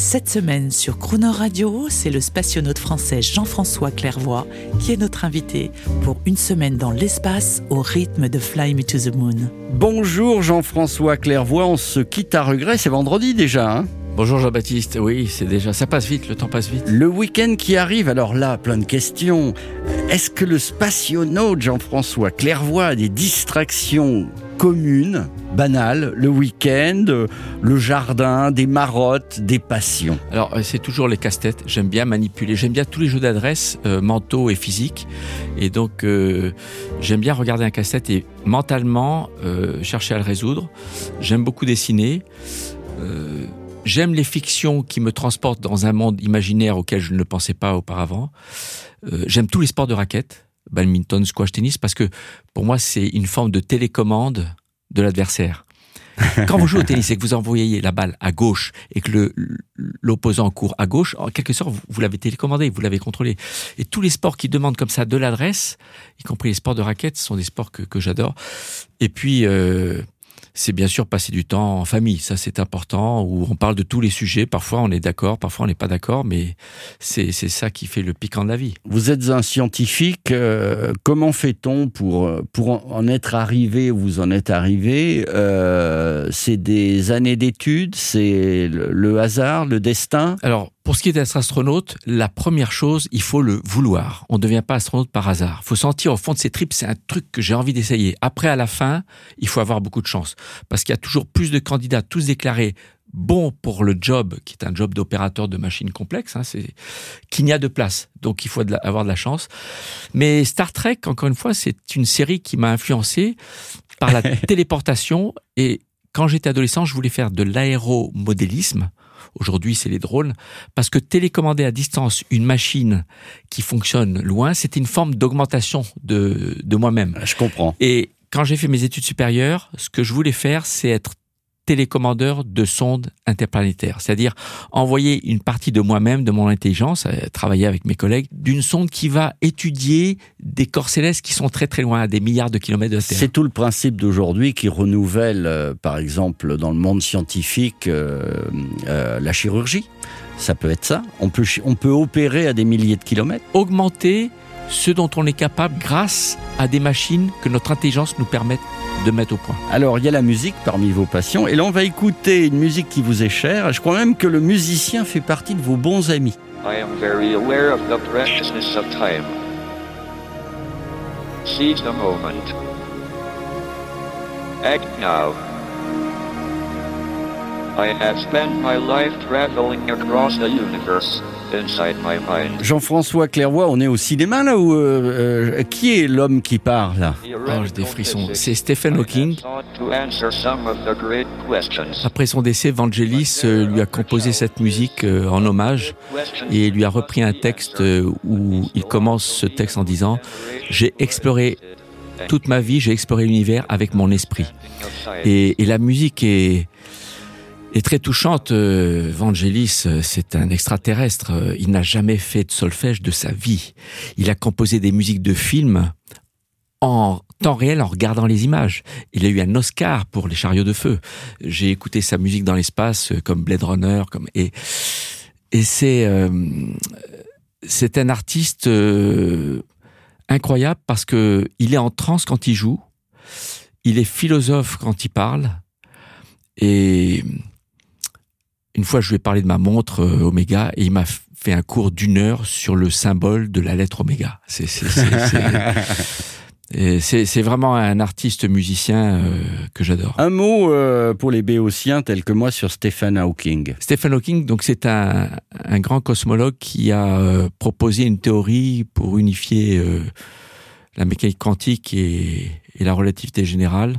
Cette semaine sur Croner Radio, c'est le spationaute français Jean-François Clairvoy qui est notre invité pour une semaine dans l'espace au rythme de Fly Me to the Moon. Bonjour Jean-François Clairvoy, on se quitte à regret, c'est vendredi déjà. Hein Bonjour Jean-Baptiste, oui, c'est déjà, ça passe vite, le temps passe vite. le week-end qui arrive, alors là, plein de questions. Est-ce que le spationaute Jean-François Clairvoy a des distractions communes, banales, le week-end, le jardin, des marottes, des passions Alors, euh, c'est toujours les casse-têtes, j'aime bien manipuler, j'aime bien tous les jeux d'adresse, euh, mentaux et physiques. Et donc, euh, j'aime bien regarder un casse-tête et mentalement euh, chercher à le résoudre. J'aime beaucoup dessiner. Euh, J'aime les fictions qui me transportent dans un monde imaginaire auquel je ne pensais pas auparavant. Euh, J'aime tous les sports de raquettes, badminton, squash, tennis, parce que pour moi, c'est une forme de télécommande de l'adversaire. Quand vous jouez au tennis et que vous envoyez la balle à gauche et que l'opposant court à gauche, en quelque sorte, vous, l'avez télécommandé, vous l'avez contrôlé. Et tous les sports qui demandent comme ça de l'adresse, y compris les sports de raquettes, sont des sports que, que j'adore. Et puis, euh, c'est bien sûr passer du temps en famille, ça c'est important, où on parle de tous les sujets, parfois on est d'accord, parfois on n'est pas d'accord, mais c'est c'est ça qui fait le piquant de la vie. Vous êtes un scientifique, euh, comment fait-on pour, euh, pour en- en être arrivé où vous en êtes arrivé Euh, C'est des années d'études, c'est le, le hasard, le destin? Alors, pour ce qui est d'être astronaute, la première chose, il faut le vouloir. On ne devient pas astronaute par hasard. Il faut sentir au fond de ses tripes, c'est un truc que j'ai envie d'essayer. Après, à la fin, il faut avoir beaucoup de chance. Parce qu'il y a toujours plus de candidats, tous déclarés bons pour le job, qui est un job d'opérateur de machines complexes, hein, c'est qu'il n'y a de place. Donc, il faut de la- avoir de la chance. Mais Star Trek, encore une fois, c'est une série qui m'a influencé par la téléportation. Et quand j'étais adolescent, je voulais faire de l'aéromodélisme. Aujourd'hui, c'est les drones. Parce que télécommander à distance une machine qui fonctionne loin, c'était une forme d'augmentation de, de moi-même. Je comprends. Et quand j'ai fait mes études supérieures, ce que je voulais faire, c'est être télécommandeur de sondes interplanétaires, c'est-à-dire envoyer une partie de moi-même, de mon intelligence, euh, travailler avec mes collègues, d'une sonde qui va étudier des corps célestes qui sont très très loin, à des milliards de kilomètres de Terre. C'est tout le principe d'aujourd'hui qui renouvelle, euh, par exemple, dans le monde scientifique, euh, euh, la chirurgie. Ça peut être ça. On peut, on peut opérer à des milliers de kilomètres. augmenter ce dont on est capable grâce à des machines que notre intelligence nous permet de mettre au point. Alors, il y a la musique parmi vos passions. Et là, on va écouter une musique qui vous est chère. Je crois même que le musicien fait partie de vos bons amis. I am very aware of the preciousness of time. Seize the moment. Act now. I have spent my life traveling across the universe. Jean-François Clairvoy, on est au cinéma là où euh, euh, qui est l'homme qui parle là? Oh, j'ai des frissons. C'est Stephen Hawking. To answer some of the great questions. Après son décès, Vangelis euh, lui a composé cette musique en hommage et lui a repris un texte où il commence ce texte en disant J'ai exploré toute ma vie, j'ai exploré l'univers avec mon esprit. Et, et la musique est, est très touchante. Euh, Vangelis, euh, c'est un extraterrestre. Euh, Il n'a jamais fait de solfège de sa vie. Il a composé des musiques de films en temps réel en regardant les images. Il a eu un Oscar pour Les Chariots de Feu. J'ai écouté sa musique dans l'espace comme Blade Runner, comme et et c'est euh, c'est un artiste euh, incroyable parce que il est en transe quand il joue, il est philosophe quand il parle et une fois je lui ai parlé de ma montre euh, Omega et il m'a fait un cours d'une heure sur le symbole de la lettre Omega. C'est c'est- c'est- c'est- et c'est c'est vraiment un artiste musicien euh, que j'adore. Un mot euh, pour les béotiens tels que moi sur Stephen Hawking. Stephen Hawking, donc c'est un, un grand cosmologue qui a euh, proposé une théorie pour unifier euh, la mécanique quantique et, et la relativité générale.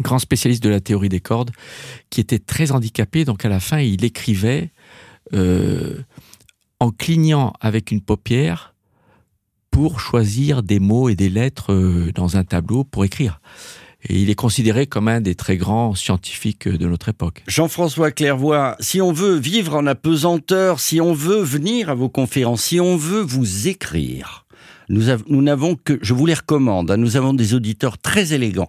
Grand spécialiste de la théorie des cordes, qui était très handicapé. Donc à la fin, il écrivait euh, en clignant avec une paupière pour choisir des mots et des lettres euh, dans un tableau pour écrire. Et il est considéré comme un des très grands scientifiques de notre époque. Jean-François Clairvoy, si on veut vivre en apesanteur, si on veut venir à vos conférences, si on veut vous écrire, nous, av- nous n'avons que, je vous les recommande, hein, nous avons des auditeurs très élégants.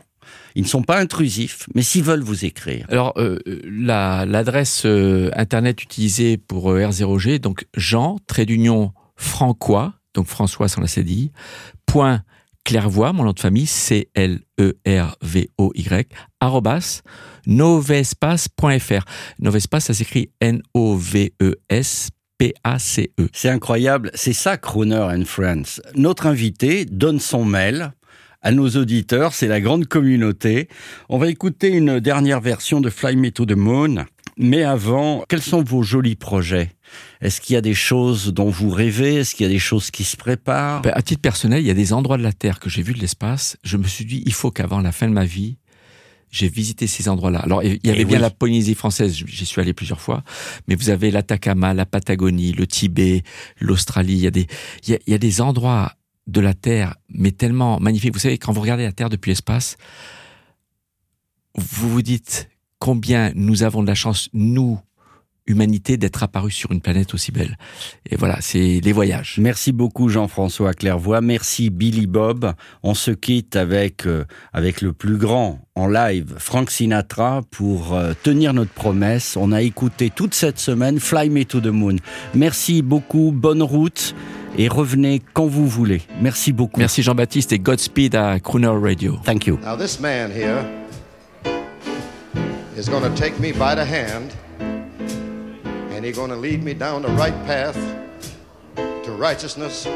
Ils ne sont pas intrusifs, mais s'ils veulent vous écrire. Alors, euh, la- l'adresse euh, internet utilisée pour euh, R0G, donc Jean, trait d'union, Francois, donc François sans la CDI, point Clairvoy, mon nom de famille, C-L-E-R-V-O-Y, arrobas, novespace.fr. Novespace, ça s'écrit N-O-V-E-S-P-A-C-E. C'est incroyable, c'est ça Croner and Friends. Notre invité donne son mail à nos auditeurs, c'est la grande communauté. On va écouter une dernière version de Fly Me to the Moon. Mais avant, quels sont vos jolis projets? Est-ce qu'il y a des choses dont vous rêvez? Est-ce qu'il y a des choses qui se préparent? Ben, à titre personnel, il y a des endroits de la Terre que j'ai vus de l'espace. Je me suis dit, il faut qu'avant la fin de ma vie, j'ai visité ces endroits-là. Alors, il y avait Eh bien oui. la Polynésie française, j'y suis allé plusieurs fois, mais vous avez l'Atacama, la Patagonie, le Tibet, l'Australie. Il y a des, il y a, il y a des endroits de la Terre, mais tellement magnifiques. Vous savez, quand vous regardez la Terre depuis l'espace, vous vous dites combien nous avons de la chance, nous, humanité, d'être apparus sur une planète aussi belle. Et voilà, c'est les voyages. Merci beaucoup Jean-François Clairvoy, merci Billy Bob. On se quitte avec euh, avec le plus grand en live, Frank Sinatra, pour euh, tenir notre promesse. On a écouté toute cette semaine Fly Me to the Moon. Merci beaucoup, bonne route et revenez quand vous voulez. Merci beaucoup. Merci Jean-Baptiste et Godspeed à Crooner Radio. Thank you. Now, this man here is going to take me by the hand and he's going to lead me down the right path to righteousness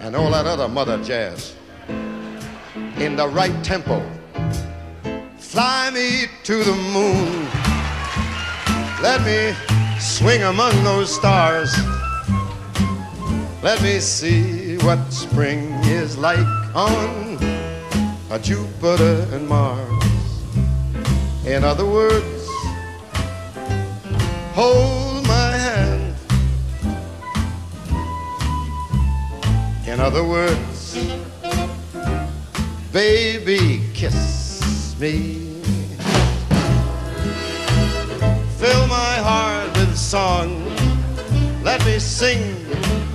and all that other mother jazz in the right tempo. Fly me to the moon. Let me swing among those stars. Let me see what spring is like on a Jupiter and Mars. In other words, hold my hand. In other words, baby, kiss me. Fill my heart with song. Let me sing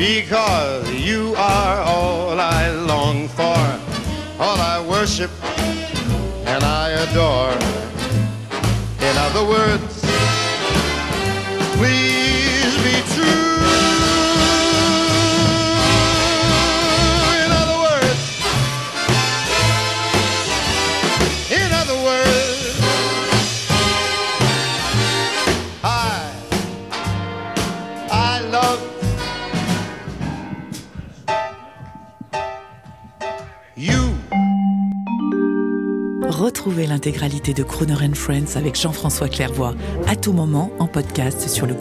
Because you are all I long for, all I worship and I adore. In other words, Retrouvez l'intégralité de Croner and Friends avec Jean-François Clairvoy à tout moment en podcast sur le.